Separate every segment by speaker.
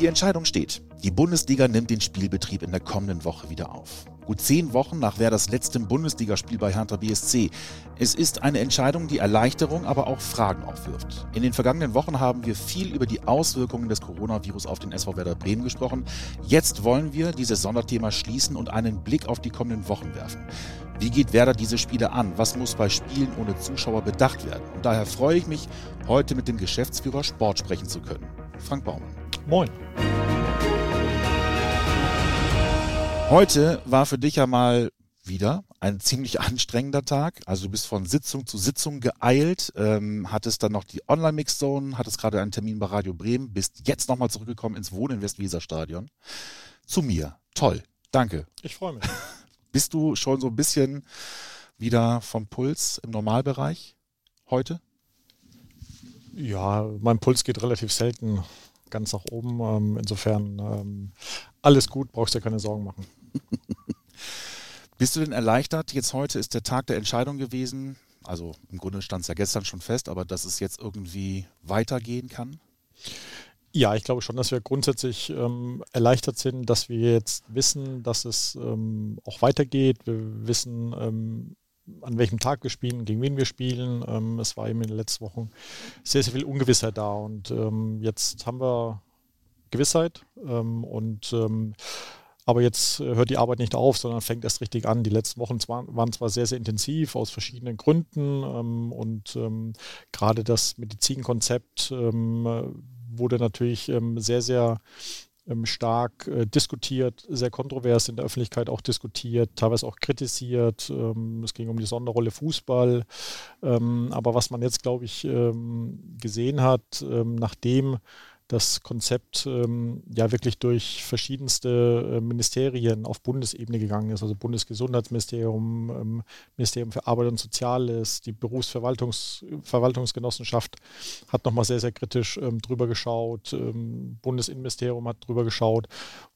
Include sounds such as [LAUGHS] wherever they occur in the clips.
Speaker 1: Die Entscheidung steht. Die Bundesliga nimmt den Spielbetrieb in der kommenden Woche wieder auf. Gut zehn Wochen nach Werders letztem Bundesligaspiel bei Hertha BSC. Es ist eine Entscheidung, die Erleichterung, aber auch Fragen aufwirft. In den vergangenen Wochen haben wir viel über die Auswirkungen des Coronavirus auf den SV Werder Bremen gesprochen. Jetzt wollen wir dieses Sonderthema schließen und einen Blick auf die kommenden Wochen werfen. Wie geht Werder diese Spiele an? Was muss bei Spielen ohne Zuschauer bedacht werden? Und daher freue ich mich, heute mit dem Geschäftsführer Sport sprechen zu können. Frank Baumann.
Speaker 2: Moin.
Speaker 1: Heute war für dich ja mal wieder ein ziemlich anstrengender Tag. Also du bist von Sitzung zu Sitzung geeilt, ähm, hattest dann noch die Online-Mix-Zone, hattest gerade einen Termin bei Radio Bremen, bist jetzt nochmal zurückgekommen ins Wohnen in Westweser-Stadion. Zu mir. Toll. Danke.
Speaker 2: Ich freue mich. [LAUGHS]
Speaker 1: Bist du schon so ein bisschen wieder vom Puls im Normalbereich heute?
Speaker 2: Ja, mein Puls geht relativ selten ganz nach oben. Ähm, insofern ähm, alles gut, brauchst dir keine Sorgen machen. [LAUGHS]
Speaker 1: Bist du denn erleichtert? Jetzt heute ist der Tag der Entscheidung gewesen. Also im Grunde stand es ja gestern schon fest, aber dass es jetzt irgendwie weitergehen kann?
Speaker 2: Ja, ich glaube schon, dass wir grundsätzlich ähm, erleichtert sind, dass wir jetzt wissen, dass es ähm, auch weitergeht. Wir wissen, ähm, an welchem Tag wir spielen, gegen wen wir spielen. Ähm, es war eben in den letzten Wochen sehr, sehr viel Ungewissheit da und ähm, jetzt haben wir Gewissheit ähm, und aber jetzt hört die Arbeit nicht auf, sondern fängt erst richtig an. Die letzten Wochen waren zwar sehr, sehr intensiv aus verschiedenen Gründen ähm, und ähm, gerade das Medizinkonzept ähm, wurde natürlich ähm, sehr, sehr ähm, stark äh, diskutiert, sehr kontrovers in der Öffentlichkeit auch diskutiert, teilweise auch kritisiert. Ähm, es ging um die Sonderrolle Fußball. Ähm, aber was man jetzt, glaube ich, ähm, gesehen hat, ähm, nachdem das Konzept ähm, ja wirklich durch verschiedenste äh, Ministerien auf Bundesebene gegangen ist, also Bundesgesundheitsministerium, ähm, Ministerium für Arbeit und Soziales, die Berufsverwaltungsgenossenschaft hat nochmal sehr, sehr kritisch ähm, drüber geschaut, ähm, Bundesinnenministerium hat drüber geschaut.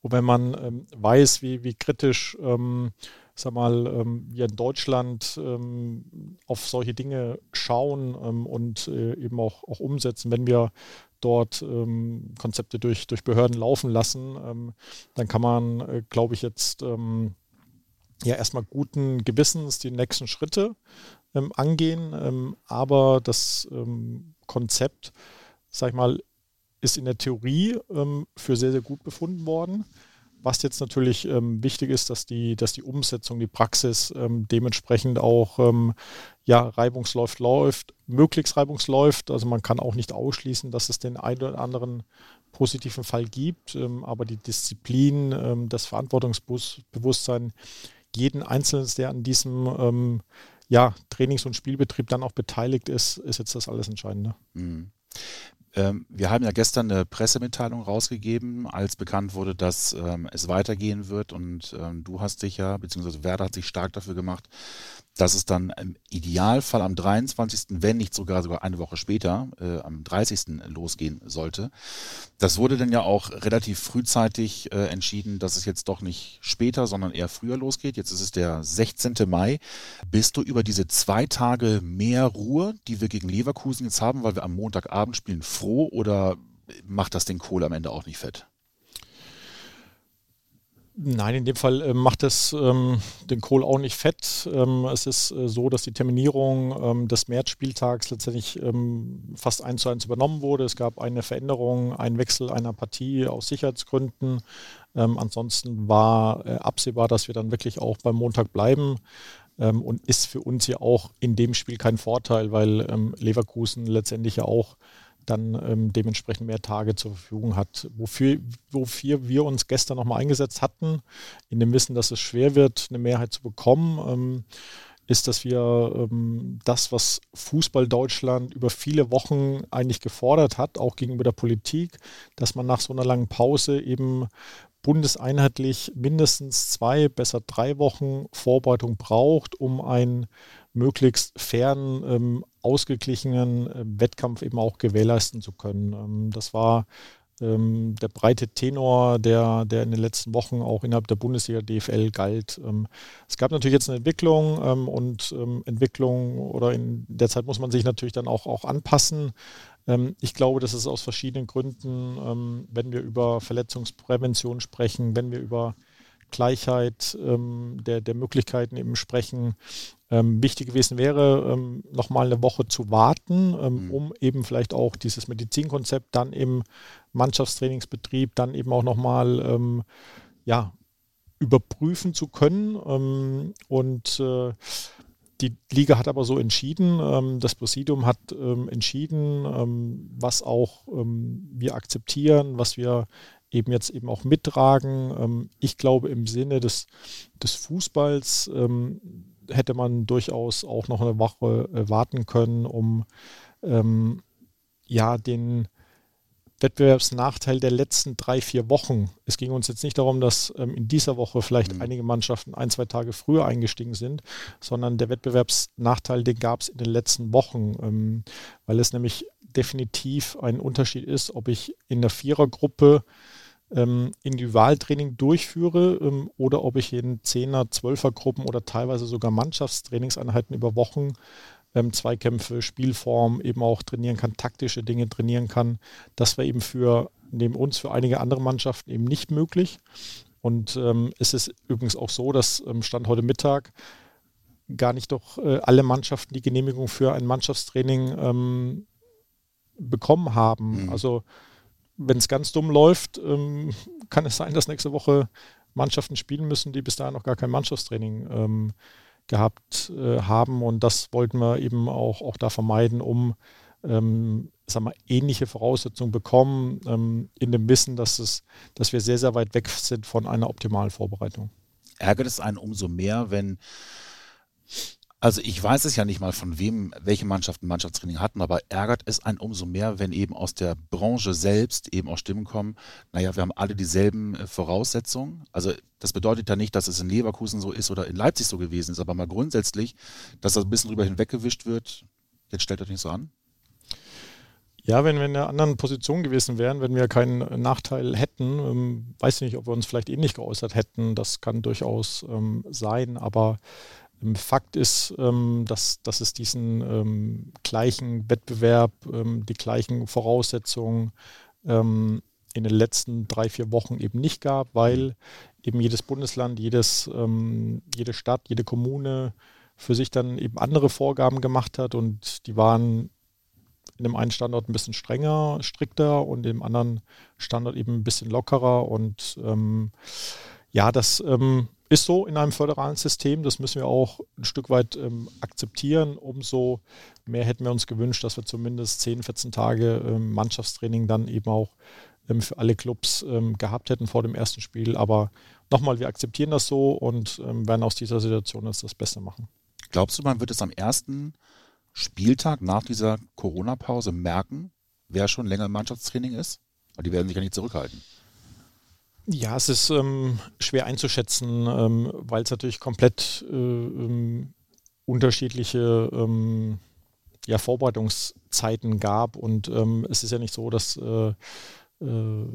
Speaker 2: Und wenn man ähm, weiß, wie, wie kritisch ähm, sag mal, wir in Deutschland auf solche Dinge schauen und äh, eben auch, auch umsetzen, wenn wir dort ähm, Konzepte durch, durch Behörden laufen lassen, ähm, dann kann man, äh, glaube ich, jetzt ähm, ja erstmal guten Gewissens die nächsten Schritte ähm, angehen. Ähm, aber das ähm, Konzept, sag ich mal, ist in der Theorie für sehr, sehr gut befunden worden. Was jetzt natürlich wichtig ist, dass die, dass die Umsetzung, die Praxis dementsprechend auch ja, reibungsläuft läuft, möglichst reibungsläuft. Also man kann auch nicht ausschließen, dass es den einen oder anderen positiven Fall gibt, ähm, aber die Disziplin, ähm, das Verantwortungsbewusstsein jeden Einzelnen, der an diesem ähm, ja, Trainings- und Spielbetrieb dann auch beteiligt ist, ist jetzt das alles Entscheidende. Mhm.
Speaker 1: Ähm, wir haben ja gestern eine Pressemitteilung rausgegeben, als bekannt wurde, dass ähm, es weitergehen wird. Und ähm, du hast dich ja, beziehungsweise Werder hat sich stark dafür gemacht, dass es dann im Idealfall am 23., wenn nicht sogar sogar eine Woche später, äh, am 30. losgehen sollte. Das wurde dann ja auch relativ frühzeitig äh, entschieden, dass es jetzt doch nicht später, sondern eher früher losgeht. Jetzt ist es der 16. Mai. Bist du über diese zwei Tage mehr Ruhe, die wir gegen Leverkusen jetzt haben, weil wir am Montagabend spielen, froh oder macht das den Kohl am Ende auch nicht fett?
Speaker 2: Nein, in dem Fall äh, macht es ähm, den Kohl auch nicht fett. Ähm, es ist äh, so, dass die Terminierung ähm, des Märzspieltags letztendlich ähm, fast eins zu eins übernommen wurde. Es gab eine Veränderung, einen Wechsel einer Partie aus Sicherheitsgründen. Ähm, ansonsten war äh, absehbar, dass wir dann wirklich auch beim Montag bleiben. Ähm, und ist für uns ja auch in dem Spiel kein Vorteil, weil Leverkusen letztendlich ja auch dann ähm, dementsprechend mehr Tage zur Verfügung hat. Wofür, wofür wir uns gestern nochmal eingesetzt hatten, in dem Wissen, dass es schwer wird, eine Mehrheit zu bekommen, ähm, ist, dass wir ähm, das, was Fußball Deutschland über viele Wochen eigentlich gefordert hat, auch gegenüber der Politik, dass man nach so einer langen Pause eben bundeseinheitlich mindestens zwei, besser drei Wochen Vorbereitung braucht, um ein möglichst fairen, ähm, ausgeglichenen äh, Wettkampf eben auch gewährleisten zu können. Ähm, das war ähm, der breite Tenor, der, der in den letzten Wochen auch innerhalb der Bundesliga DFL galt. Ähm, es gab natürlich jetzt eine Entwicklung und Entwicklung oder in der Zeit muss man sich natürlich dann auch, auch anpassen. Ich glaube, dass es aus verschiedenen Gründen, wenn wir über Verletzungsprävention sprechen, wenn wir über Gleichheit ähm, der, der Möglichkeiten eben sprechen, ähm, wichtig gewesen wäre, ähm, nochmal eine Woche zu warten, ähm, mhm. um eben vielleicht auch dieses Medizinkonzept dann im Mannschaftstrainingsbetrieb dann eben auch nochmal ähm, ja, überprüfen zu können. Ähm, und äh, die Liga hat aber so entschieden, ähm, das Präsidium hat ähm, entschieden, was auch wir akzeptieren, was wir eben jetzt eben auch mittragen. Ähm, ich glaube, im Sinne des, des Fußballs ähm, hätte man durchaus auch noch eine Woche äh, warten können, um ja den Wettbewerbsnachteil der letzten drei, vier Wochen. Es ging uns jetzt nicht darum, dass ähm, in dieser Woche vielleicht mhm. einige Mannschaften ein, zwei Tage früher eingestiegen sind, sondern der Wettbewerbsnachteil, den gab es in den letzten Wochen, ähm, weil es nämlich definitiv ein Unterschied ist, ob ich in der Vierergruppe ähm, Individualtraining durchführe ähm, oder ob ich in Zehner, Zwölfergruppen oder teilweise sogar Mannschaftstrainingseinheiten über Wochen ähm, Zweikämpfe, Spielform eben auch trainieren kann, taktische Dinge trainieren kann. Das war eben für neben uns für einige andere Mannschaften eben nicht möglich. Und ähm, es ist übrigens auch so, dass ähm, Stand heute Mittag gar nicht doch äh, alle Mannschaften die Genehmigung für ein Mannschaftstraining ähm, bekommen haben. Mhm. Also wenn es ganz dumm läuft, ähm, kann es sein, dass nächste Woche Mannschaften spielen müssen, die bis dahin noch gar kein Mannschaftstraining ähm, gehabt äh, haben. Und das wollten wir eben auch, auch da vermeiden, um ähm, sagen wir, ähnliche Voraussetzungen bekommen, ähm, in dem Wissen, dass, es, dass wir sehr, sehr weit weg sind von einer optimalen Vorbereitung.
Speaker 1: Ärgert es einen umso mehr, wenn also ich weiß es ja nicht mal, von wem welche Mannschaften Mannschaftstraining hatten, aber ärgert es einen umso mehr, wenn eben aus der Branche selbst eben auch Stimmen kommen, naja, wir haben alle dieselben äh, Voraussetzungen. Also das bedeutet ja nicht, dass es in Leverkusen so ist oder in Leipzig so gewesen ist, aber mal grundsätzlich, dass das ein bisschen drüber hinweggewischt wird, jetzt stellt euch nicht so an.
Speaker 2: Ja, wenn wir in einer anderen Position gewesen wären, wenn wir keinen Nachteil hätten, ähm, weiß ich nicht, ob wir uns vielleicht ähnlich geäußert hätten. Das kann durchaus ähm, sein, aber Fakt ist, ähm, dass, dass es diesen ähm, gleichen Wettbewerb, ähm, die gleichen Voraussetzungen in den letzten drei, vier Wochen eben nicht gab, weil eben jedes Bundesland, jedes, jede Stadt, jede Kommune für sich dann eben andere Vorgaben gemacht hat und die waren in dem einen Standort ein bisschen strenger, strikter und im anderen Standort eben ein bisschen lockerer und ähm, ja, das ähm, ist so in einem föderalen System. Das müssen wir auch ein Stück weit ähm, akzeptieren. Umso mehr hätten wir uns gewünscht, dass wir zumindest 10, 14 Tage ähm, Mannschaftstraining dann eben auch ähm, für alle Clubs ähm, gehabt hätten vor dem ersten Spiel. Aber nochmal, wir akzeptieren das so und ähm, werden aus dieser Situation jetzt das Beste machen.
Speaker 1: Glaubst du, man wird es am ersten Spieltag nach dieser Corona-Pause merken, wer schon länger im Mannschaftstraining ist? Weil die werden sich ja nicht zurückhalten.
Speaker 2: Ja, es ist ähm, schwer einzuschätzen, ähm, weil es natürlich komplett äh, ähm, unterschiedliche ähm, ja, Vorbereitungszeiten gab. Und ähm, es ist ja nicht so, dass äh, äh,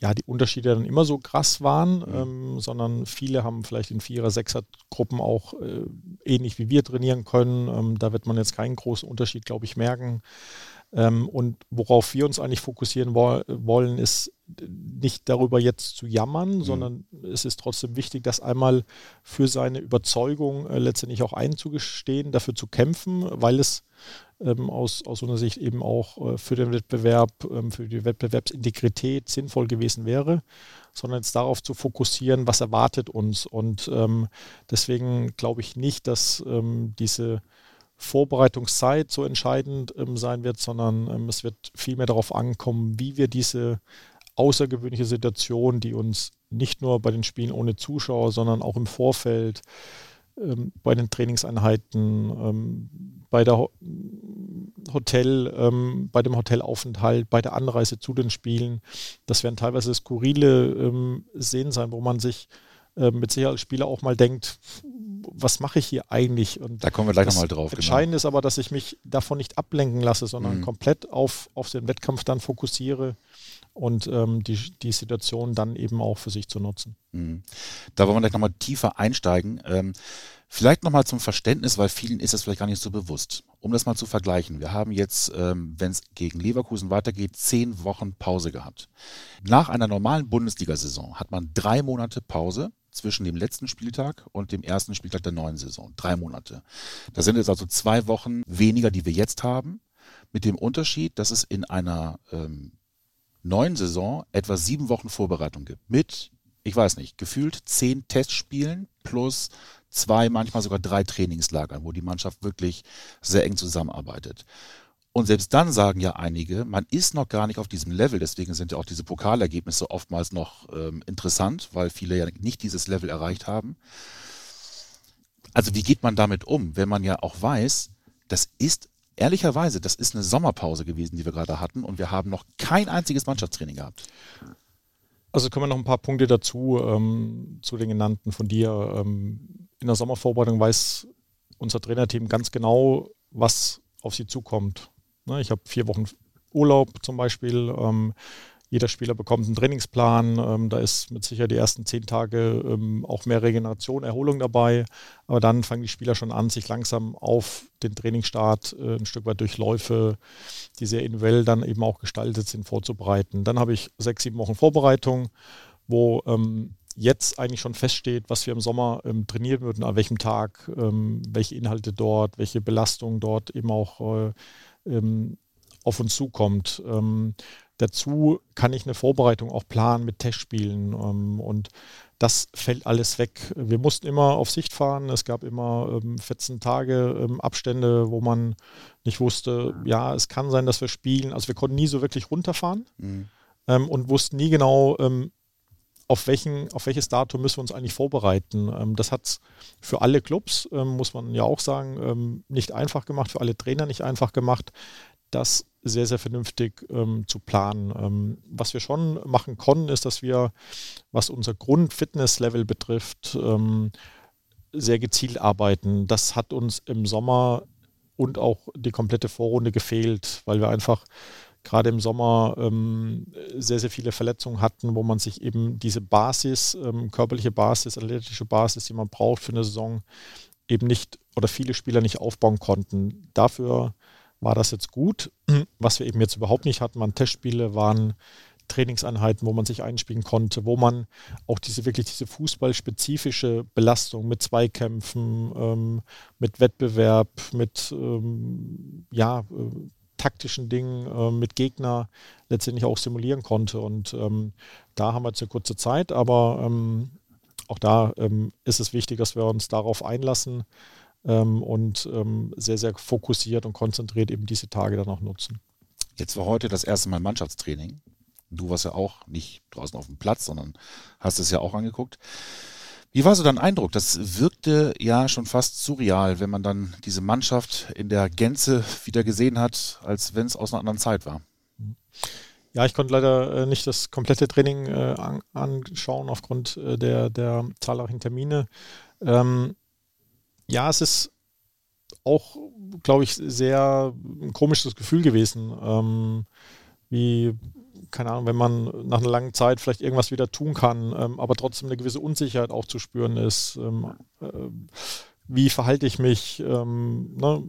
Speaker 2: ja, die Unterschiede dann immer so krass waren, mhm. ähm, sondern viele haben vielleicht in Vierer-, Sechser-Gruppen auch äh, ähnlich wie wir trainieren können. Ähm, da wird man jetzt keinen großen Unterschied, glaube ich, merken. Ähm, und worauf wir uns eigentlich fokussieren wo wollen, ist nicht darüber jetzt zu jammern, mhm. sondern es ist trotzdem wichtig, das einmal für seine Überzeugung äh, letztendlich auch einzugestehen, dafür zu kämpfen, weil es ähm, aus, aus unserer Sicht eben auch äh, für den Wettbewerb, ähm, für die Wettbewerbsintegrität sinnvoll gewesen wäre, sondern jetzt darauf zu fokussieren, was erwartet uns. Und ähm, deswegen glaube ich nicht, dass ähm, diese Vorbereitungszeit so entscheidend ähm, sein wird, sondern ähm, es wird vielmehr darauf ankommen, wie wir diese außergewöhnliche Situation, die uns nicht nur bei den Spielen ohne Zuschauer, sondern auch im Vorfeld, ähm, bei den Trainingseinheiten, ähm, bei der Ho Hotel, ähm, bei dem Hotelaufenthalt, bei der Anreise zu den Spielen, das werden teilweise skurrile ähm, Szenen sein, wo man sich äh, mit Sicherheit als Spieler auch mal denkt, was mache ich hier eigentlich?
Speaker 1: Und da kommen wir gleich nochmal drauf.
Speaker 2: Entscheidend genau. ist aber, dass ich mich davon nicht ablenken lasse, sondern mhm. komplett auf, auf den Wettkampf dann fokussiere und ähm, die, die Situation dann eben auch für sich zu nutzen.
Speaker 1: Mhm. Da wollen wir gleich nochmal tiefer einsteigen. Ähm, Vielleicht nochmal zum Verständnis, weil vielen ist das vielleicht gar nicht so bewusst. Um das mal zu vergleichen. Wir haben jetzt, ähm, wenn es gegen Leverkusen weitergeht, zehn Wochen Pause gehabt. Nach einer normalen Bundesliga-Saison hat man drei Monate Pause zwischen dem letzten Spieltag und dem ersten Spieltag der neuen Saison. Drei Monate. Das sind jetzt also zwei Wochen weniger, die wir jetzt haben, mit dem Unterschied, dass es in einer ähm, neuen Saison etwa sieben Wochen Vorbereitung gibt. Mit, ich weiß nicht, gefühlt zehn Testspielen plus zwei, manchmal sogar drei Trainingslagern, wo die Mannschaft wirklich sehr eng zusammenarbeitet. Und selbst dann sagen ja einige, man ist noch gar nicht auf diesem Level. Deswegen sind ja auch diese Pokalergebnisse oftmals noch ähm, interessant, weil viele ja nicht dieses Level erreicht haben. Also wie geht man damit um, wenn man ja auch weiß, das ist ehrlicherweise, das ist eine Sommerpause gewesen, die wir gerade hatten und wir haben noch kein einziges Mannschaftstraining gehabt.
Speaker 2: Also kommen noch ein paar Punkte dazu ähm, zu den genannten von dir. Ähm, in der Sommervorbereitung weiß unser Trainerteam ganz genau, was auf sie zukommt. Ne, ich habe vier Wochen Urlaub zum Beispiel. Ähm, jeder Spieler bekommt einen Trainingsplan. Ähm, da ist mit Sicherheit die ersten zehn Tage ähm, auch mehr Regeneration, Erholung dabei. Aber dann fangen die Spieler schon an, sich langsam auf den Trainingsstart äh, ein Stück weit durch Läufe, die sehr individuell dann eben auch gestaltet sind, vorzubereiten. Dann habe ich sechs, sieben Wochen Vorbereitung, wo jetzt eigentlich schon feststeht, was wir im Sommer ähm, trainieren würden, an welchem Tag, ähm, welche Inhalte dort, welche Belastung dort eben auch äh, ähm, auf uns zukommt. Ähm, dazu kann ich eine Vorbereitung auch planen mit Testspielen ähm, und das fällt alles weg. Wir mussten immer auf Sicht fahren. Es gab immer 14 Tage Abstände, wo man nicht wusste, ja, es kann sein, dass wir spielen. Also wir konnten nie so wirklich runterfahren mhm. und wussten nie genau, auf, welchen, auf welches Datum müssen wir uns eigentlich vorbereiten. Ähm, das hat es für alle Clubs, ähm, muss man ja auch sagen, ähm, nicht einfach gemacht, für alle Trainer nicht einfach gemacht, das sehr, sehr vernünftig ähm, zu planen. Ähm, was wir schon machen konnten, ist, dass wir, was unser Grundfitnesslevel betrifft, sehr gezielt arbeiten. Das hat uns im Sommer und auch die komplette Vorrunde gefehlt, weil wir einfach gerade im Sommer ähm, sehr, sehr viele Verletzungen hatten, wo man sich eben diese Basis, ähm, körperliche Basis, athletische Basis, die man braucht für eine Saison, eben nicht oder viele Spieler nicht aufbauen konnten. Dafür war das jetzt gut. Was wir eben jetzt überhaupt nicht hatten, waren Testspiele, waren Trainingseinheiten, wo man sich einspielen konnte, wo man auch diese wirklich diese fußballspezifische Belastung mit Zweikämpfen, ähm, mit Wettbewerb, mit ähm, ja, äh, taktischen Dingen äh, mit Gegner letztendlich auch simulieren konnte. Und ähm, da haben wir jetzt eine kurze Zeit, aber ähm, auch da ähm, ist es wichtig, dass wir uns darauf einlassen ähm, und ähm, sehr, sehr fokussiert und konzentriert eben diese Tage dann auch nutzen.
Speaker 1: Jetzt war heute das erste Mal Mannschaftstraining. Du warst ja auch nicht draußen auf dem Platz, sondern hast es ja auch angeguckt. Wie war so dein Eindruck? Das wirkte ja schon fast surreal, wenn man dann diese Mannschaft in der Gänze wieder gesehen hat, als wenn es aus einer anderen Zeit war.
Speaker 2: Ja, ich konnte leider äh, nicht das komplette Training äh, anschauen aufgrund äh, der, der zahlreichen Termine. Ähm, ja, es ist auch, glaube ich, sehr ein komisches Gefühl gewesen. Ähm, wie keine Ahnung, wenn man nach einer langen Zeit vielleicht irgendwas wieder tun kann, ähm, aber trotzdem eine gewisse Unsicherheit auch zu spüren ist. Ähm, äh, wie verhalte ich mich? Ähm, ne?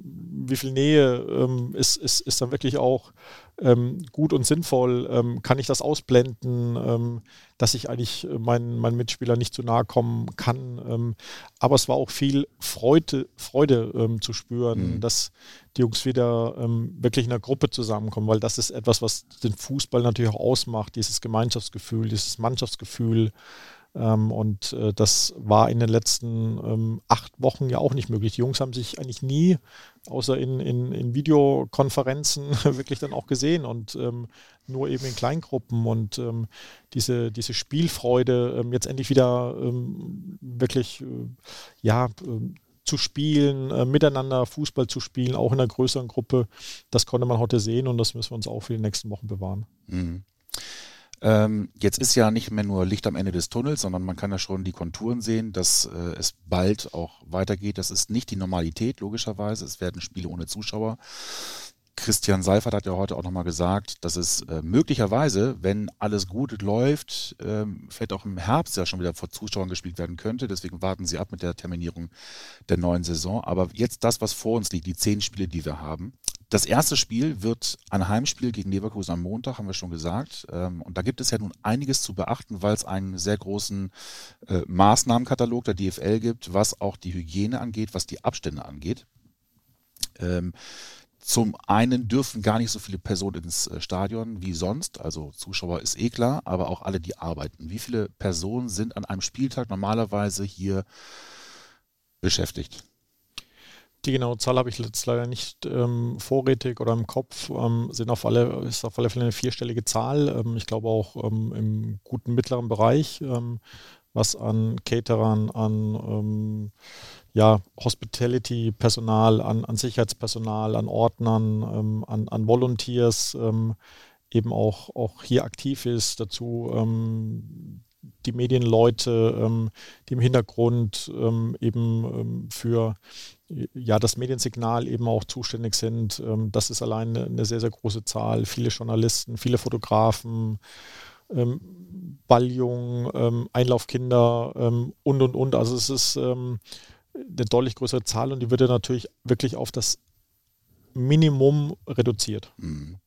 Speaker 2: Wie viel Nähe ähm, ist, ist, ist dann wirklich auch ähm, gut und sinnvoll? Ähm, kann ich das ausblenden, dass ich eigentlich meinen mein Mitspieler nicht zu nahe kommen kann? aber es war auch viel Freude, Freude zu spüren, mhm. dass die Jungs wieder ähm, wirklich in einer Gruppe zusammenkommen, weil das ist etwas, was den Fußball natürlich auch ausmacht, dieses Gemeinschaftsgefühl, dieses Mannschaftsgefühl. Ähm, und äh, das war in den letzten ähm, acht Wochen ja auch nicht möglich. Die Jungs haben sich eigentlich nie, außer in, in, in Videokonferenzen, [LAUGHS] wirklich dann auch gesehen und ähm, nur eben in Kleingruppen und diese, diese Spielfreude jetzt endlich wieder wirklich äh, ja, zu spielen, äh, miteinander Fußball zu spielen, auch in einer größeren Gruppe. Das konnte man heute sehen und das müssen wir uns auch für die nächsten Wochen bewahren. Mhm.
Speaker 1: Ähm, jetzt ist ja nicht mehr nur Licht am Ende des Tunnels, sondern man kann ja schon die Konturen sehen, dass äh, es bald auch weitergeht. Das ist nicht die Normalität, logischerweise. Es werden Spiele ohne Zuschauer. Christian Seifert hat ja heute auch nochmal gesagt, dass es äh, möglicherweise, wenn alles gut läuft, ähm, vielleicht auch im Herbst ja schon wieder vor Zuschauern gespielt werden könnte. Deswegen warten sie ab mit der Terminierung der neuen Saison. Aber jetzt das, was vor uns liegt, die zehn Spiele, die wir haben. Das erste Spiel wird ein Heimspiel gegen Leverkusen am Montag, haben wir schon gesagt. Ähm, und da gibt es ja nun einiges zu beachten, weil es einen sehr großen äh, Maßnahmenkatalog der DFL gibt, was auch die Hygiene angeht, was die Abstände angeht. Ähm, zum einen dürfen gar nicht so viele Personen ins äh, Stadion wie sonst, also Zuschauer ist eh klar, aber auch alle, die arbeiten. Wie viele Personen sind an einem Spieltag normalerweise hier beschäftigt?
Speaker 2: Die genaue Zahl habe ich jetzt leider nicht ähm, vorrätig oder im Kopf. Ähm, sind auf alle, ist auf alle Fälle eine vierstellige Zahl. Ähm, ich glaube auch ähm, im guten mittleren Bereich, ähm, was an Caterern, an ähm, ja, Hospitality-Personal, an, an Sicherheitspersonal, an Ordnern, an, an Volunteers eben auch, auch hier aktiv ist. Dazu die Medienleute, ähm, die im Hintergrund ähm, eben ähm, für ja, das Mediensignal eben auch zuständig sind. das ist allein eine sehr, sehr große Zahl. Viele Journalisten, viele Fotografen, ähm, Balljungen, Einlaufkinder und, und, und. Also es ist eine deutlich größere Zahl und die wird natürlich wirklich auf das Minimum reduziert. Mhm.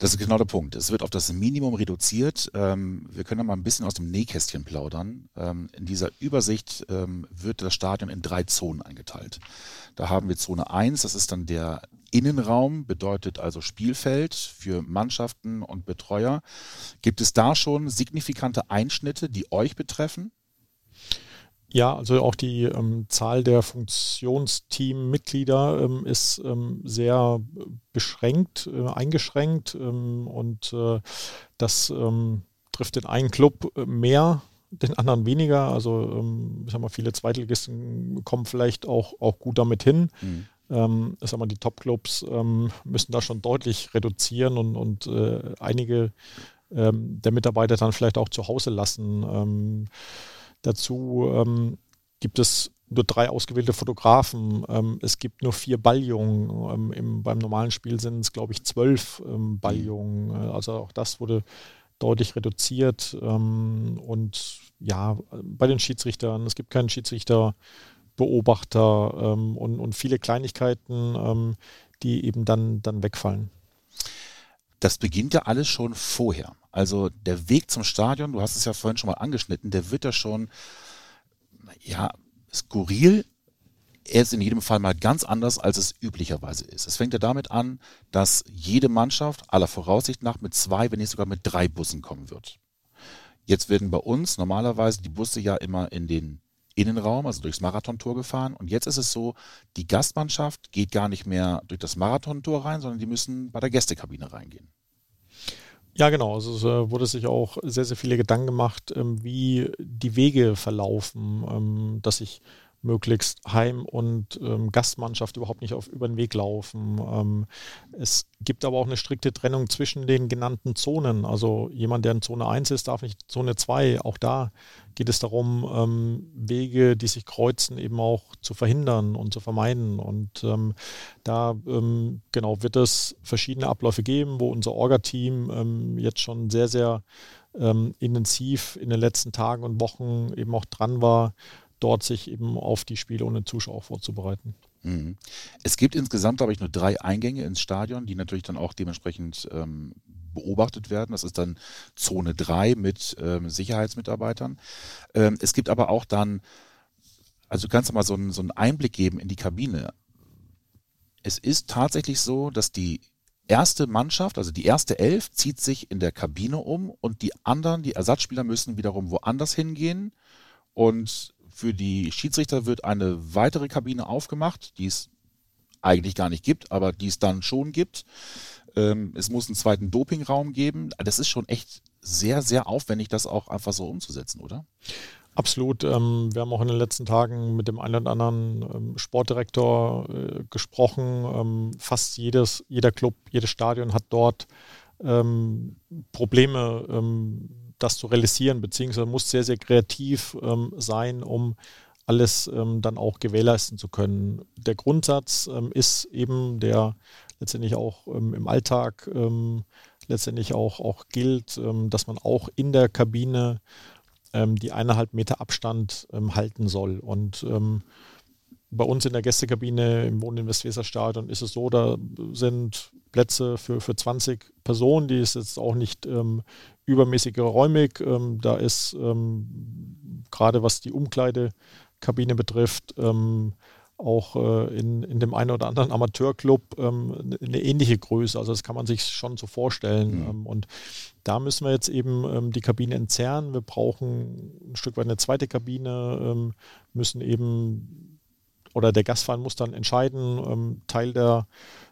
Speaker 1: Das ist genau der Punkt. Es wird auf das Minimum reduziert. Ähm, wir können mal ein bisschen aus dem Nähkästchen plaudern. Ähm, in dieser Übersicht ähm, wird das Stadion in drei Zonen eingeteilt. Da haben wir Zone 1, das ist dann der Innenraum, bedeutet also Spielfeld für Mannschaften und Betreuer. Gibt es da schon signifikante Einschnitte, die euch betreffen?
Speaker 2: Ja, also auch die ähm, Zahl der Funktionsteam-Mitglieder ähm, ist ähm, sehr beschränkt, äh, eingeschränkt ähm, und äh, das ähm, trifft den einen Club mehr, den anderen weniger. Also ähm, ich sag mal, viele Zweitligisten kommen vielleicht auch, auch gut damit hin. Mhm. Ähm, ich sag mal, die Top-Clubs müssen da schon deutlich reduzieren und, und äh, einige der Mitarbeiter dann vielleicht auch zu Hause lassen. Dazu ähm, gibt es nur drei ausgewählte Fotografen. Ähm, es gibt nur vier Balljungen. Ähm, im, beim normalen Spiel sind es, glaube ich, zwölf ähm, Balljungen. Äh, also auch das wurde deutlich reduziert. Ähm, und ja, bei den Schiedsrichtern, es gibt keinen Schiedsrichterbeobachter ähm, und, und viele Kleinigkeiten, ähm, die eben dann, dann wegfallen.
Speaker 1: Das beginnt ja alles schon vorher. Also der Weg zum Stadion, du hast es ja vorhin schon mal angeschnitten, der wird ja schon, ja, skurril. Er ist in jedem Fall mal ganz anders, als es üblicherweise ist. Es fängt ja damit an, dass jede Mannschaft aller Voraussicht nach mit zwei, wenn nicht sogar mit drei Bussen kommen wird. Jetzt werden bei uns normalerweise die Busse ja immer in den Innenraum, also durchs Marathontor gefahren. Und jetzt ist es so, die Gastmannschaft geht gar nicht mehr durch das Marathontor rein, sondern die müssen bei der Gästekabine reingehen.
Speaker 2: Ja, genau. Also es äh, wurde sich auch sehr, sehr viele Gedanken gemacht, ähm, wie die Wege verlaufen, ähm, dass ich möglichst Heim- und ähm, Gastmannschaft überhaupt nicht auf über den Weg laufen. Ähm, es gibt aber auch eine strikte Trennung zwischen den genannten Zonen. Also jemand, der in Zone 1 ist, darf nicht Zone 2. Auch da geht es darum, ähm, Wege, die sich kreuzen, eben auch zu verhindern und zu vermeiden. Und ähm, da ähm, genau wird es verschiedene Abläufe geben, wo unser Orga-Team ähm, jetzt schon sehr, sehr intensiv in den letzten Tagen und Wochen eben auch dran war, dort sich eben auf die Spiele ohne Zuschauer vorzubereiten.
Speaker 1: Mhm. Es gibt insgesamt, glaube ich, nur drei Eingänge ins Stadion, die natürlich dann auch dementsprechend ähm, beobachtet werden. Das ist dann Zone 3 mit ähm, Sicherheitsmitarbeitern. Ähm, es gibt aber auch dann, also du kannst mal so einen, so einen Einblick geben in die Kabine. Es ist tatsächlich so, dass die erste Mannschaft, also die erste Elf, zieht sich in der Kabine um und die anderen, die Ersatzspieler müssen wiederum woanders hingehen und für die Schiedsrichter wird eine weitere Kabine aufgemacht, die es eigentlich gar nicht gibt, aber die es dann schon gibt. Ähm, es muss einen zweiten Dopingraum geben. Das ist schon echt sehr, sehr aufwendig, das auch einfach so umzusetzen, oder?
Speaker 2: Absolut. Ähm, wir haben auch in den letzten Tagen mit dem einen oder anderen ähm, Sportdirektor äh, gesprochen. Ähm, fast jedes, jeder Club, jedes Stadion hat dort ähm, Probleme ähm, das zu realisieren, beziehungsweise muss sehr, sehr kreativ ähm, sein, um alles ähm, dann auch gewährleisten zu können. Der Grundsatz ähm, ist eben der letztendlich auch ähm, im Alltag ähm, letztendlich auch, auch gilt, ähm, dass man auch in der Kabine die eineinhalb Meter Abstand halten soll. Und bei uns in der Gästekabine im Wohnen im Westweserstadion ist es so, da sind Plätze für, für 20 Personen, die ist jetzt auch nicht ähm, übermäßig räumig. Ähm, da ist ähm, gerade was die Umkleidekabine betrifft, ähm, auch äh, in, in dem einen oder anderen Amateurclub ähm, eine ähnliche Größe. Also das kann man sich schon so vorstellen. Mhm. Ähm, und da müssen wir jetzt eben die Kabine entzerren. Wir brauchen ein Stück weit eine zweite Kabine, müssen eben, oder der Gastverein muss dann entscheiden, Teil der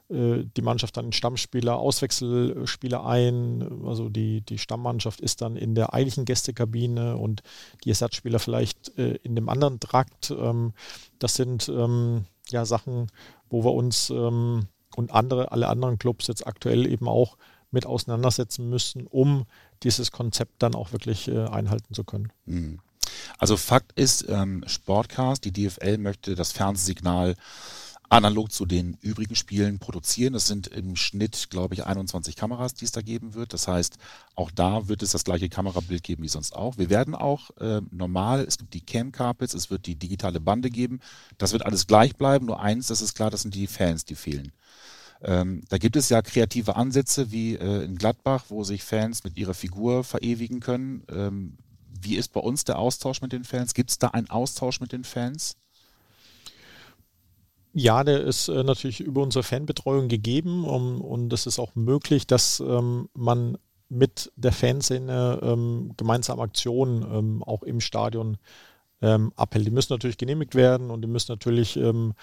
Speaker 2: die Mannschaft dann Stammspieler, Auswechselspieler ein. Also die, die Stammmannschaft ist dann in der eigentlichen Gästekabine und die Ersatzspieler vielleicht äh, in dem anderen Trakt. Ähm, das sind ähm, ja Sachen, wo wir uns ähm, und andere, alle anderen Clubs jetzt aktuell eben auch mit auseinandersetzen müssen, um dieses Konzept dann auch wirklich äh, einhalten zu können. Mhm.
Speaker 1: Also Fakt ist, Sportcast, die DFL möchte das Fernsehsignal analog zu den übrigen Spielen produzieren. Es sind im Schnitt, glaube ich, 21 Kameras, die es da geben wird. Das heißt, auch da wird es das gleiche Kamerabild geben wie sonst auch. Wir werden auch äh, normal, es gibt die Cam Carpets, es wird die digitale Bande geben. Das wird alles gleich bleiben. Nur eins, das ist klar, das sind die Fans, die fehlen. Ähm, da gibt es ja kreative Ansätze wie äh, in Gladbach, wo sich Fans mit ihrer Figur verewigen können. Ähm, wie ist bei uns der Austausch mit den Fans? Gibt es da einen Austausch mit den Fans?
Speaker 2: Ja, der ist äh, natürlich über unsere Fanbetreuung gegeben um, und es ist auch möglich, dass ähm, man mit der Fanszene ähm, gemeinsam Aktionen ähm, auch im Stadion ähm, abhält. Die müssen natürlich genehmigt werden und die müssen natürlich ähm,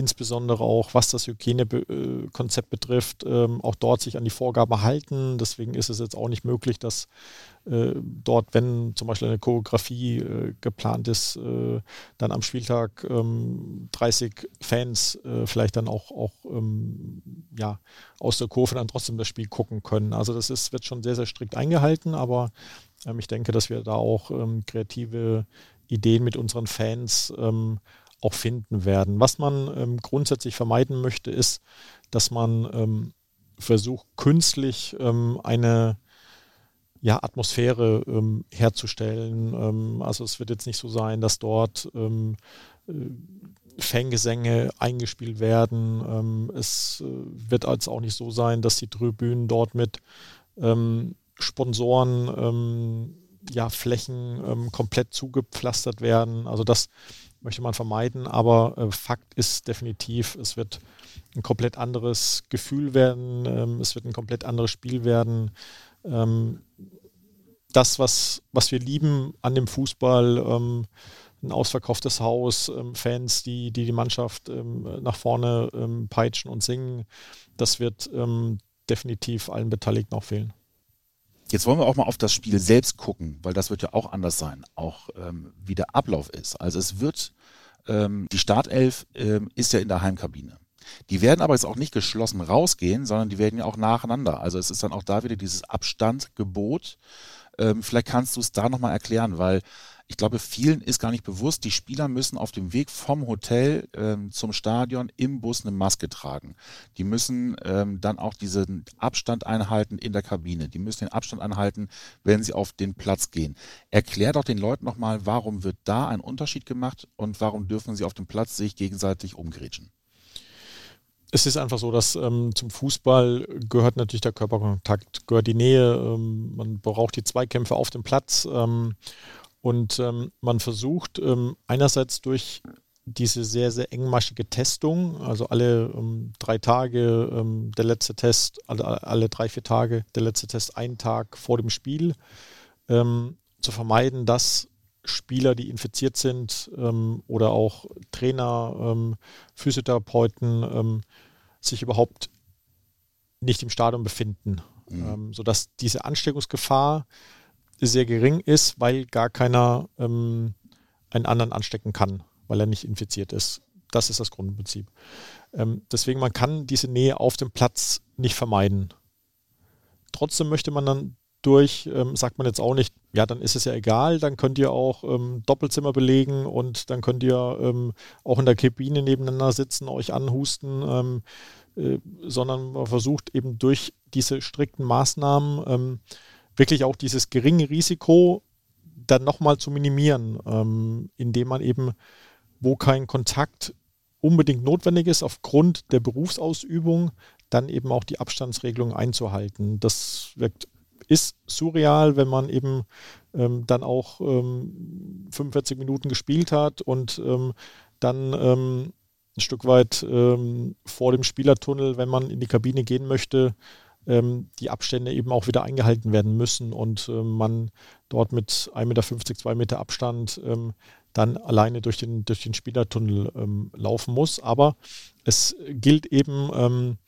Speaker 2: insbesondere auch was das Hygienekonzept betrifft, ähm, auch dort sich an die Vorgaben halten. Deswegen ist es jetzt auch nicht möglich, dass äh, dort, wenn zum Beispiel eine Choreografie äh, geplant ist, äh, dann am Spieltag 30 ähm, Fans vielleicht dann auch, auch ähm, ja, aus der Kurve dann trotzdem das Spiel gucken können. Also das ist, wird schon sehr, sehr strikt eingehalten, aber ich denke, dass wir da auch kreative Ideen mit unseren Fans ähm, auch finden werden. Was man ähm, grundsätzlich vermeiden möchte, ist, dass man ähm, versucht, künstlich ähm, eine ja, Atmosphäre ähm, herzustellen. Ähm, also es wird jetzt nicht so sein, dass dort ähm, äh, Fangesänge eingespielt werden. es äh, wird als auch nicht so sein, dass die Tribünen dort mit Sponsoren ja, Flächen komplett zugepflastert werden. Also das möchte man vermeiden, aber äh, Fakt ist definitiv, es wird ein komplett anderes Gefühl werden, ähm, es wird ein komplett anderes Spiel werden. Ähm, das, was, was wir lieben an dem Fußball, ähm, ein ausverkauftes Haus, ähm, Fans, die, die die Mannschaft ähm, nach vorne ähm, peitschen und singen, das wird definitiv allen Beteiligten auch fehlen.
Speaker 1: Jetzt wollen wir auch mal auf das Spiel selbst gucken, weil das wird ja auch anders sein, auch ähm, wie der Ablauf ist. Also es wird, ähm, die Startelf ähm, ist ja in der Heimkabine. Die werden aber jetzt auch nicht geschlossen rausgehen, sondern die werden ja auch nacheinander. Also es ist dann auch da wieder dieses Abstandgebot. Ähm, vielleicht kannst du es da nochmal erklären, weil ich glaube, vielen ist gar nicht bewusst, die Spieler müssen auf dem Weg vom Hotel ähm, zum Stadion im Bus eine Maske tragen. Die müssen ähm, dann auch diesen Abstand einhalten in der Kabine. Die müssen den Abstand einhalten, wenn sie auf den Platz gehen. Erklär doch den Leuten nochmal, warum wird da ein Unterschied gemacht und warum dürfen sie auf dem Platz sich gegenseitig umgrätschen?
Speaker 2: Es ist einfach so, dass ähm, zum Fußball gehört natürlich der Körperkontakt, gehört die Nähe, ähm, man braucht die Zweikämpfe auf dem Platz. Ähm, und ähm, man versucht ähm, einerseits durch diese sehr, sehr engmaschige Testung, also alle ähm, drei Tage der letzte Test, alle, alle drei, vier Tage der letzte Test, einen Tag vor dem Spiel, zu vermeiden, dass Spieler, die infiziert sind ähm, oder auch Trainer, ähm, Physiotherapeuten ähm, sich überhaupt nicht im Stadion befinden, mhm. sodass diese Ansteckungsgefahr sehr gering ist, weil gar keiner ähm, einen anderen anstecken kann, weil er nicht infiziert ist. Das ist das Grundprinzip. Ähm, deswegen, man kann diese Nähe auf dem Platz nicht vermeiden. Trotzdem möchte man dann durch, ähm, sagt man jetzt auch nicht, ja, dann ist es ja egal, dann könnt ihr auch ähm, Doppelzimmer belegen und dann könnt ihr ähm, auch in der Kabine nebeneinander sitzen, euch anhusten. Ähm, äh, sondern man versucht eben durch diese strikten Maßnahmen ähm, wirklich auch dieses geringe Risiko dann nochmal zu minimieren, ähm, indem man eben, wo kein Kontakt unbedingt notwendig ist, aufgrund der Berufsausübung, dann eben auch die Abstandsregelung einzuhalten. Das wirkt, ist surreal, wenn man eben ähm, dann auch ähm, 45 Minuten gespielt hat und ähm, dann ähm, ein Stück weit ähm, vor dem Spielertunnel, wenn man in die Kabine gehen möchte, ähm, die Abstände eben auch wieder eingehalten werden müssen und äh, man dort mit 1,50 Meter, 2 Meter Abstand dann alleine durch den, durch den Spielertunnel laufen muss. Aber es gilt eben,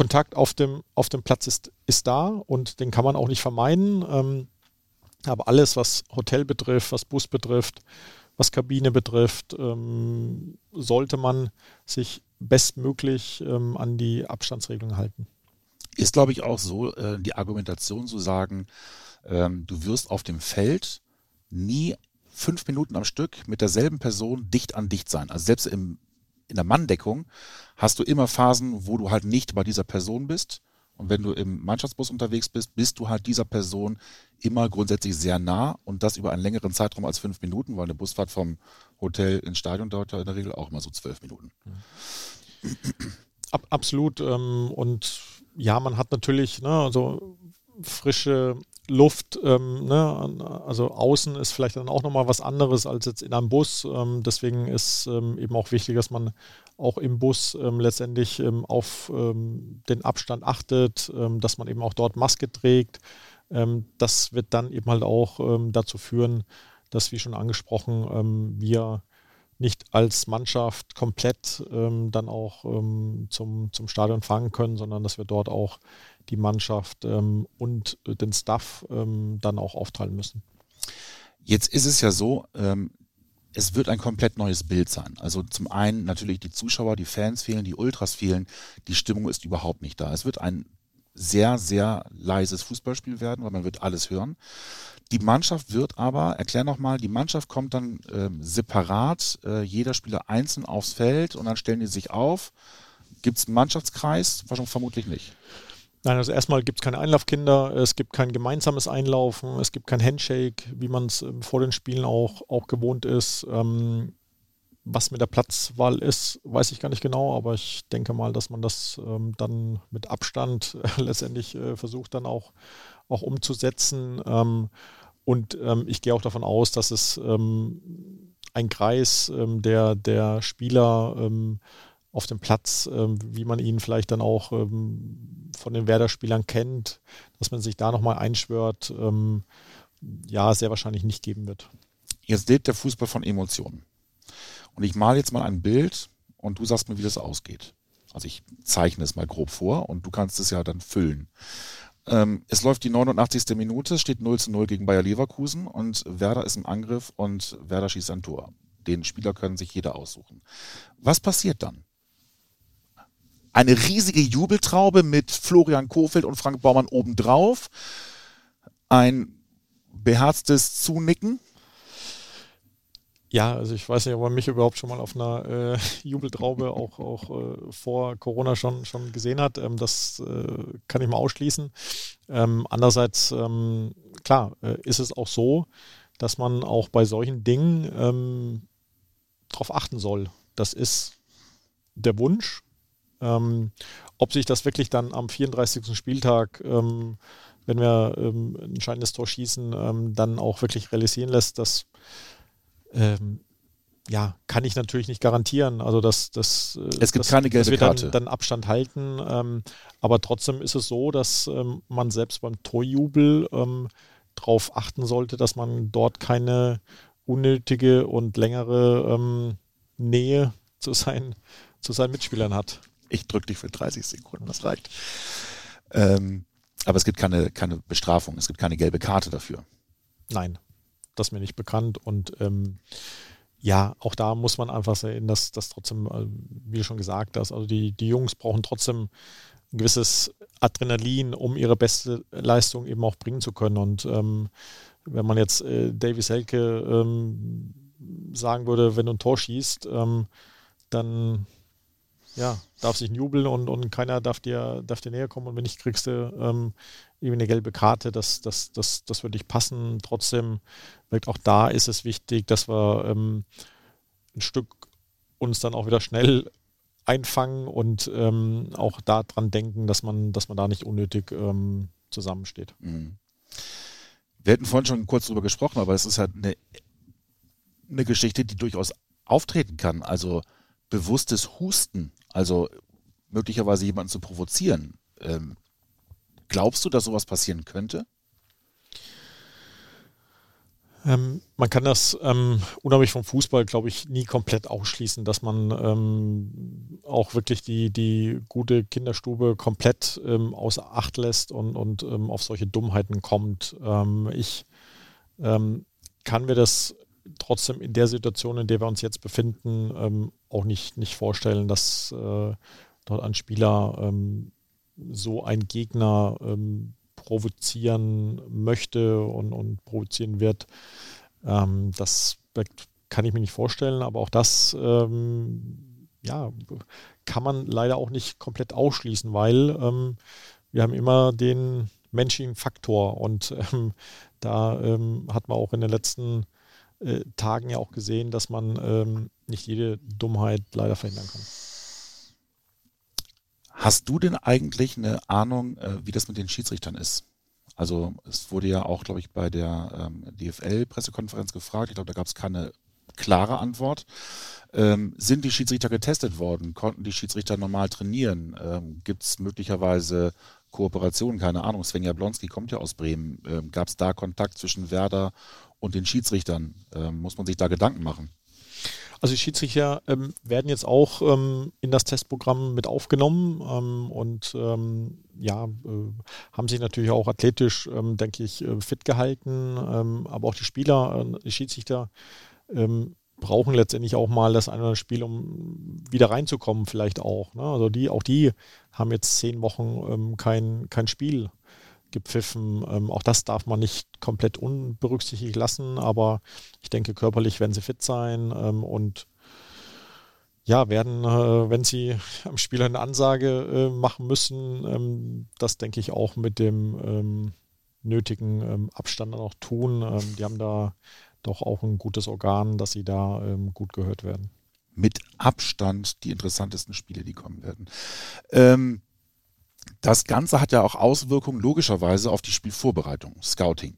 Speaker 2: Kontakt auf dem, auf dem Platz ist, ist da und den kann man auch nicht vermeiden. Ähm, aber alles, was Hotel betrifft, was Bus betrifft, was Kabine betrifft, ähm, sollte man sich bestmöglich ähm, an die Abstandsregelung halten.
Speaker 1: Ist, glaube ich, auch so äh, die Argumentation zu sagen, ähm, du wirst auf dem Feld nie fünf Minuten am Stück mit derselben Person dicht an dicht sein. Also selbst im, in der Manndeckung hast du immer Phasen, wo du halt nicht bei dieser Person bist. Und wenn du im Mannschaftsbus unterwegs bist, bist du halt dieser Person immer grundsätzlich sehr nah und das über einen längeren Zeitraum als fünf Minuten, weil eine Busfahrt vom Hotel ins Stadion dauert ja in der Regel auch immer so zwölf Minuten.
Speaker 2: Ab, absolut. Ähm, und ja, man hat natürlich, ne, also frische Luft, ähm, ne, also außen ist vielleicht dann auch nochmal was anderes als jetzt in einem Bus. Ähm, deswegen ist ähm, eben auch wichtig, dass man auch im Bus ähm, letztendlich ähm, auf ähm, den Abstand achtet, dass man eben auch dort Maske trägt. das wird dann eben halt auch dazu führen, dass, wie schon angesprochen, wir nicht als Mannschaft komplett dann auch zum, zum Stadion fahren können, sondern dass wir dort auch die Mannschaft ähm, und den Staff ähm, dann auch aufteilen müssen.
Speaker 1: Jetzt ist es ja so, ähm, es wird ein komplett neues Bild sein. Also zum einen natürlich die Zuschauer, die Fans fehlen, die Ultras fehlen, die Stimmung ist überhaupt nicht da. Es wird ein sehr, sehr leises Fußballspiel werden, weil man wird alles hören. Die Mannschaft wird aber, erklär nochmal, die Mannschaft kommt dann äh, separat, äh, jeder Spieler einzeln aufs Feld und dann stellen die sich auf. Gibt es einen Mannschaftskreis? Wahrscheinlich vermutlich nicht.
Speaker 2: Nein, also erstmal gibt es keine Einlaufkinder, es gibt kein gemeinsames Einlaufen, es gibt kein Handshake, wie man es ähm, vor den Spielen auch, auch gewohnt ist. Ähm, was mit der Platzwahl ist, weiß ich gar nicht genau, aber ich denke mal, dass man das ähm, dann mit Abstand [LAUGHS] letztendlich äh, versucht dann auch, auch umzusetzen. Ähm, und ähm, ich gehe auch davon aus, dass es ähm, ein Kreis der, der Spieler auf dem Platz, ähm, wie man ihn vielleicht dann auch ähm, von den Werder-Spielern kennt, dass man sich da nochmal einschwört, ja, sehr wahrscheinlich nicht geben wird.
Speaker 1: Jetzt lebt der Fußball von Emotionen. Und ich male jetzt mal ein Bild und du sagst mir, wie das ausgeht. Also ich zeichne es mal grob vor und du kannst es ja dann füllen. Ähm, es läuft die 89. Minute, steht 0 zu 0 gegen Bayer Leverkusen und Werder ist im Angriff und Werder schießt ein Tor. Den Spieler können sich jeder aussuchen. Was passiert dann? Eine riesige Jubeltraube mit Florian Kofeld und Frank Baumann obendrauf. Ein beherztes Zunicken
Speaker 2: ja, also ich weiß nicht, ob man mich überhaupt schon mal auf einer äh, Jubeltraube [LAUGHS] auch, auch äh, vor Corona schon, schon gesehen hat. Ähm, das äh, kann ich mal ausschließen. Ähm, andererseits, ähm, klar, äh, ist es auch so, dass man auch bei solchen Dingen ähm, darauf achten soll. Das ist der Wunsch. Ähm, ob sich das wirklich dann am 34. Spieltag ähm, wenn wir ähm, ein entscheidendes Tor schießen, dann auch wirklich realisieren lässt, dass ähm, ja, kann ich natürlich nicht garantieren. Also dass, dass,
Speaker 1: äh, es gibt dass, keine gelbe dass wir.
Speaker 2: Dann, dann Abstand halten. Ähm, aber trotzdem ist es so, dass ähm, man selbst beim Torjubel ähm, darauf achten sollte, dass man dort keine unnötige und längere ähm, Nähe zu, sein, zu seinen Mitspielern hat.
Speaker 1: Ich drücke dich für 30 Sekunden, das reicht. Ähm, aber es gibt keine, keine Bestrafung, es gibt keine gelbe Karte dafür.
Speaker 2: Nein das mir nicht bekannt. Und ähm, ja, auch da muss man einfach sehen, dass das trotzdem, äh, wie du schon gesagt hast, also die, die Jungs brauchen trotzdem ein gewisses Adrenalin, um ihre beste Leistung eben auch bringen zu können. Und ähm, wenn man jetzt äh, Davis Helke ähm, sagen würde, wenn du ein Tor schießt, ähm, dann ja, darf sich jubeln und, und keiner darf dir, darf dir näher kommen und wenn nicht, kriegst du ähm, irgendwie eine gelbe Karte. Das, das, das, das würde nicht passen. Trotzdem, auch da ist es wichtig, dass wir ähm, ein Stück uns dann auch wieder schnell einfangen und ähm, auch daran denken, dass man, dass man da nicht unnötig ähm, zusammensteht. Mhm.
Speaker 1: Wir hatten vorhin schon kurz drüber gesprochen, aber es ist halt eine, eine Geschichte, die durchaus auftreten kann. Also bewusstes Husten, also möglicherweise jemanden zu provozieren. Ähm, glaubst du, dass sowas passieren könnte?
Speaker 2: Ähm, man kann das ähm, unabhängig vom Fußball, glaube ich, nie komplett ausschließen, dass man ähm, auch wirklich die, die gute Kinderstube komplett ähm, außer Acht lässt und, und ähm, auf solche Dummheiten kommt. Ähm, ich kann mir das trotzdem in der Situation, in der wir uns jetzt befinden, auch nicht, nicht vorstellen, dass äh, dort ein Spieler so ein Gegner provozieren möchte und, und provozieren wird. Ähm, das kann ich mir nicht vorstellen, aber auch das ähm, ja, kann man leider auch nicht komplett ausschließen, weil ähm, wir haben immer den menschlichen Faktor und ähm, da ähm, hat man auch in den letzten äh, Tagen ja auch gesehen, dass man ähm, nicht jede Dummheit leider verhindern kann.
Speaker 1: Hast du denn eigentlich eine Ahnung, äh, wie das mit den Schiedsrichtern ist? Also es wurde ja auch, glaube ich, bei der ähm, DFL-Pressekonferenz gefragt. Ich glaube, da gab es keine klare Antwort. Ähm, sind die Schiedsrichter getestet worden? Konnten die Schiedsrichter normal trainieren? Ähm, Gibt es möglicherweise Kooperationen? Keine Ahnung. Sven Jablonski kommt ja aus Bremen. Ähm, Gab es da Kontakt zwischen Werder und den Schiedsrichtern? Ähm, muss man sich da Gedanken machen?
Speaker 2: Also die Schiedsrichter ähm, werden jetzt auch ähm, in das Testprogramm mit aufgenommen ähm, und ähm, ja, äh, haben sich natürlich auch athletisch, ähm, denke ich, äh, fit gehalten. Ähm, aber auch die Spieler, äh, die Schiedsrichter brauchen letztendlich auch mal das eine oder andere Spiel, um wieder reinzukommen, vielleicht auch. Ne? Also die, auch die haben jetzt zehn Wochen kein, kein Spiel gepfiffen. Ähm, auch das darf man nicht komplett unberücksichtigt lassen, aber ich denke, körperlich werden sie fit sein ähm, und ja, werden, äh, wenn sie am Spieler eine Ansage äh, machen müssen, ähm, das denke ich auch mit dem ähm, nötigen ähm, Abstand dann auch tun. Ähm, die haben da doch auch ein gutes Organ, dass sie da gut gehört werden.
Speaker 1: Mit Abstand die interessantesten Spiele, die kommen werden. Ähm, das Ganze hat ja auch Auswirkungen logischerweise auf die Spielvorbereitung, Scouting.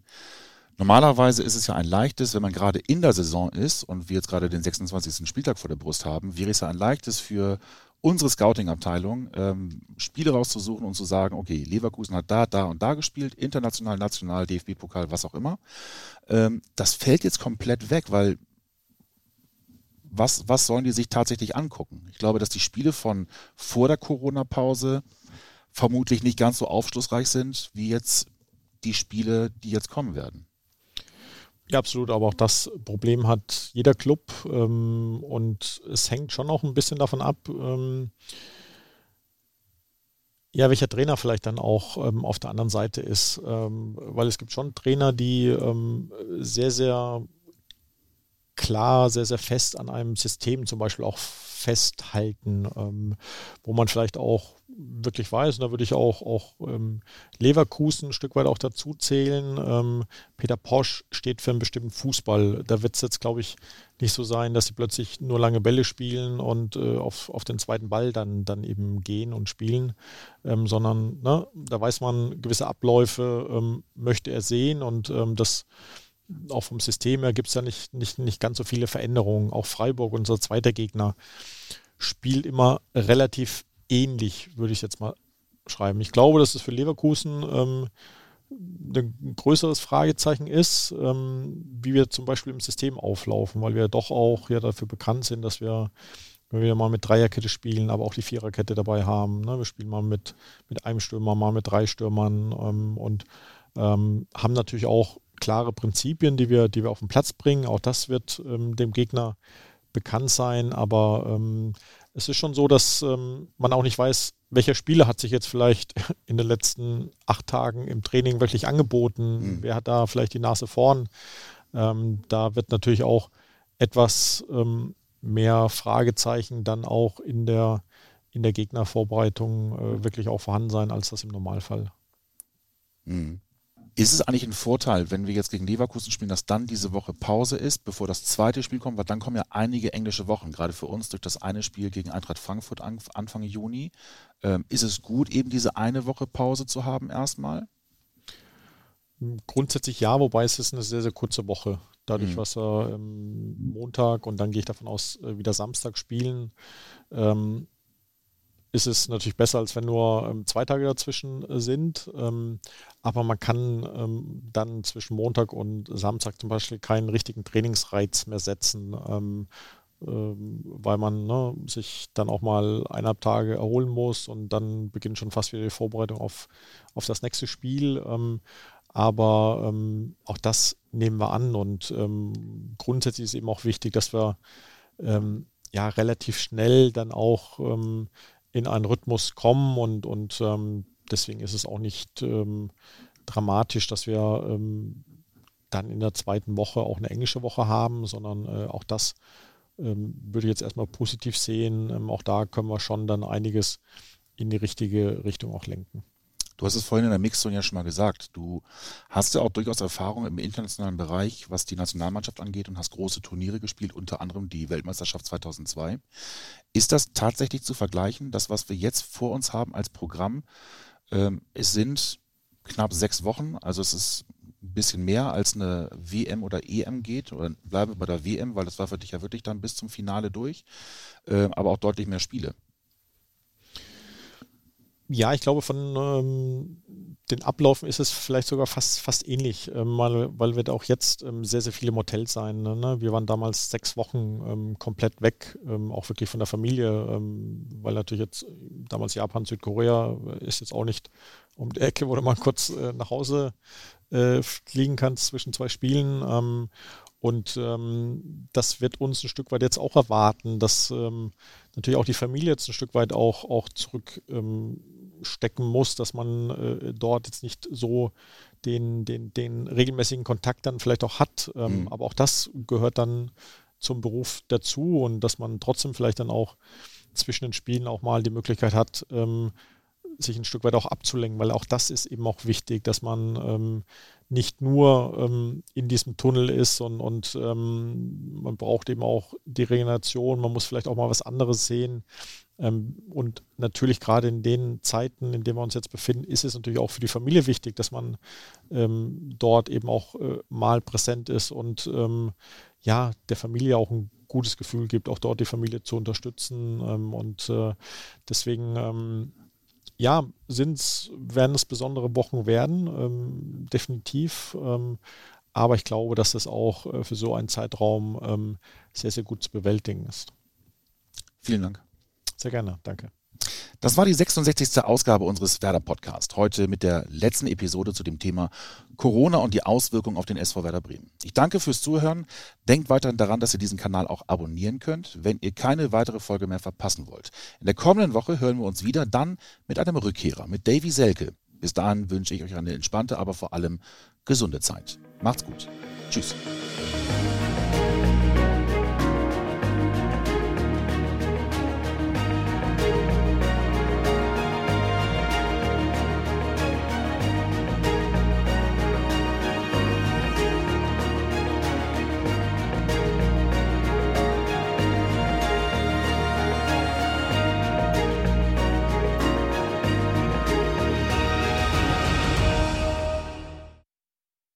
Speaker 1: Normalerweise ist es ja ein leichtes, wenn man gerade in der Saison ist und wir jetzt gerade den 26. Spieltag vor der Brust haben, wäre es ja ein leichtes für unsere Scouting-Abteilung, ähm, Spiele rauszusuchen und zu sagen, okay, Leverkusen hat da, da und da gespielt, international, national, DFB-Pokal, was auch immer. Ähm, das fällt jetzt komplett weg, weil was, was sollen die sich tatsächlich angucken? Ich glaube, dass die Spiele von vor der Corona-Pause vermutlich nicht ganz so aufschlussreich sind wie jetzt die Spiele, die jetzt kommen werden.
Speaker 2: Ja, absolut, aber auch das Problem hat jeder Club ähm, und es hängt schon auch ein bisschen davon ab, ähm, ja, welcher Trainer vielleicht dann auch ähm, auf der anderen Seite ist, ähm, weil es gibt schon Trainer, die ähm, sehr, sehr klar, sehr, sehr fest an einem System zum Beispiel auch festhalten, ähm, wo man vielleicht auch wirklich weiß, und da würde ich auch, auch ähm, Leverkusen ein Stück weit auch dazu zählen. Ähm, Peter Posch steht für einen bestimmten Fußball. Da wird es jetzt, glaube ich, nicht so sein, dass sie plötzlich nur lange Bälle spielen und äh, auf, auf den zweiten Ball dann, dann eben gehen und spielen, ähm, sondern ne, da weiß man, gewisse Abläufe ähm, möchte er sehen und ähm, das auch vom System her gibt es ja nicht, nicht, nicht ganz so viele Veränderungen. Auch Freiburg, unser zweiter Gegner, spielt immer relativ ähnlich, würde ich jetzt mal schreiben. Ich glaube, dass es für Leverkusen ähm, ein größeres Fragezeichen ist, ähm, wie wir zum Beispiel im System auflaufen, weil wir doch auch ja dafür bekannt sind, dass wir, wenn wir mal mit Dreierkette spielen, aber auch die Viererkette dabei haben. Ne? Wir spielen mal mit, mit einem Stürmer, mal mit drei Stürmern ähm, und ähm, haben natürlich auch klare Prinzipien, die wir, die wir auf den Platz bringen. Auch das wird ähm, dem Gegner bekannt sein, aber ähm, es ist schon so, dass ähm, man auch nicht weiß, welcher Spieler hat sich jetzt vielleicht [LAUGHS] in den letzten acht Tagen im Training wirklich angeboten, mhm. wer hat da vielleicht die Nase vorn. Ähm, da wird natürlich auch etwas ähm, mehr Fragezeichen dann auch in der in der Gegnervorbereitung äh, wirklich auch vorhanden sein, als das im Normalfall.
Speaker 1: Mhm. Ist es eigentlich ein Vorteil, wenn wir jetzt gegen Leverkusen spielen, dass dann diese Woche Pause ist, bevor das zweite Spiel kommt? Weil dann kommen ja einige englische Wochen, gerade für uns durch das eine Spiel gegen Eintracht Frankfurt Anfang Juni. Ähm, ist es gut, eben diese eine Woche Pause zu haben erstmal?
Speaker 2: Grundsätzlich ja, wobei es ist eine sehr, sehr kurze Woche. Dadurch, mhm. was wir ähm, Montag und dann gehe ich davon aus, äh, wieder Samstag spielen, ähm, ist es natürlich besser, als wenn nur ähm, zwei Tage dazwischen äh, sind. Ähm, aber man kann ähm, dann zwischen Montag und Samstag zum Beispiel keinen richtigen Trainingsreiz mehr setzen, ähm, ähm, weil man ne, sich dann auch mal eineinhalb Tage erholen muss und dann beginnt schon fast wieder die Vorbereitung auf, auf das nächste Spiel. Ähm, aber auch das nehmen wir an und grundsätzlich ist eben auch wichtig, dass wir ja relativ schnell dann auch in einen Rhythmus kommen und, und ähm, deswegen ist es auch nicht ähm, dramatisch, dass wir ähm, dann in der zweiten Woche auch eine englische Woche haben, sondern äh, auch das ähm, würde ich jetzt erstmal positiv sehen. Ähm, auch da können wir schon dann einiges in die richtige Richtung auch lenken.
Speaker 1: Du hast es vorhin in der Mixzone ja schon mal gesagt. Du hast ja auch durchaus Erfahrung im internationalen Bereich, was die Nationalmannschaft angeht und hast große Turniere gespielt, unter anderem die Weltmeisterschaft 2002. Ist das tatsächlich zu vergleichen, das, was wir jetzt vor uns haben als Programm? Ähm, es sind knapp sechs Wochen, also es ist ein bisschen mehr als eine WM oder EM geht. Oder bleibe bei der WM, weil das war für dich ja wirklich dann bis zum Finale durch, äh, aber auch deutlich mehr Spiele.
Speaker 2: Ja, ich glaube, von ähm, den Ablaufen ist es vielleicht sogar fast, fast ähnlich, ähm, weil, weil wir da auch jetzt ähm, sehr, sehr viele im Hotel sein. Ne? Wir waren damals sechs Wochen ähm, komplett weg, ähm, auch wirklich von der Familie, ähm, weil natürlich jetzt damals Japan, Südkorea äh, ist jetzt auch nicht um die Ecke, wo du mal [LAUGHS] kurz äh, nach Hause äh, fliegen kannst zwischen zwei Spielen. Und ähm, das wird uns ein Stück weit jetzt auch erwarten, dass ähm, natürlich auch die Familie jetzt ein Stück weit auch, auch zurückstecken ähm, muss, dass man äh, dort jetzt nicht so den, den, den regelmäßigen Kontakt dann vielleicht auch hat. Ähm, mhm. Aber auch das gehört dann zum Beruf dazu und dass man trotzdem vielleicht dann auch zwischen den Spielen auch mal die Möglichkeit hat, ähm, sich ein Stück weit auch abzulenken, weil auch das ist eben auch wichtig, dass man ähm, nicht nur ähm, in diesem Tunnel ist und, und ähm, man braucht eben auch die Regeneration, man muss vielleicht auch mal was anderes sehen. Ähm, und natürlich gerade in den Zeiten, in denen wir uns jetzt befinden, ist es natürlich auch für die Familie wichtig, dass man ähm, dort eben auch äh, mal präsent ist und ähm, ja, der Familie auch ein gutes Gefühl gibt, auch dort die Familie zu unterstützen. und äh, deswegen ja, sind's, werden es besondere Wochen werden, ähm, definitiv. Ähm, aber ich glaube, dass es auch äh, für so einen Zeitraum ähm, sehr, sehr gut zu bewältigen ist.
Speaker 1: Vielen Dank.
Speaker 2: Sehr gerne, danke.
Speaker 1: Das war die 66. Ausgabe unseres Werder Podcast. Heute mit der letzten Episode zu dem Thema Corona und die Auswirkungen auf den SV Werder Bremen. Ich danke fürs Zuhören. Denkt weiterhin daran, dass ihr diesen Kanal auch abonnieren könnt, wenn ihr keine weitere Folge mehr verpassen wollt. In der kommenden Woche hören wir uns wieder dann mit einem Rückkehrer, mit Davy Selke. Bis dahin wünsche ich euch eine entspannte, aber vor allem gesunde Zeit. Macht's gut. Tschüss.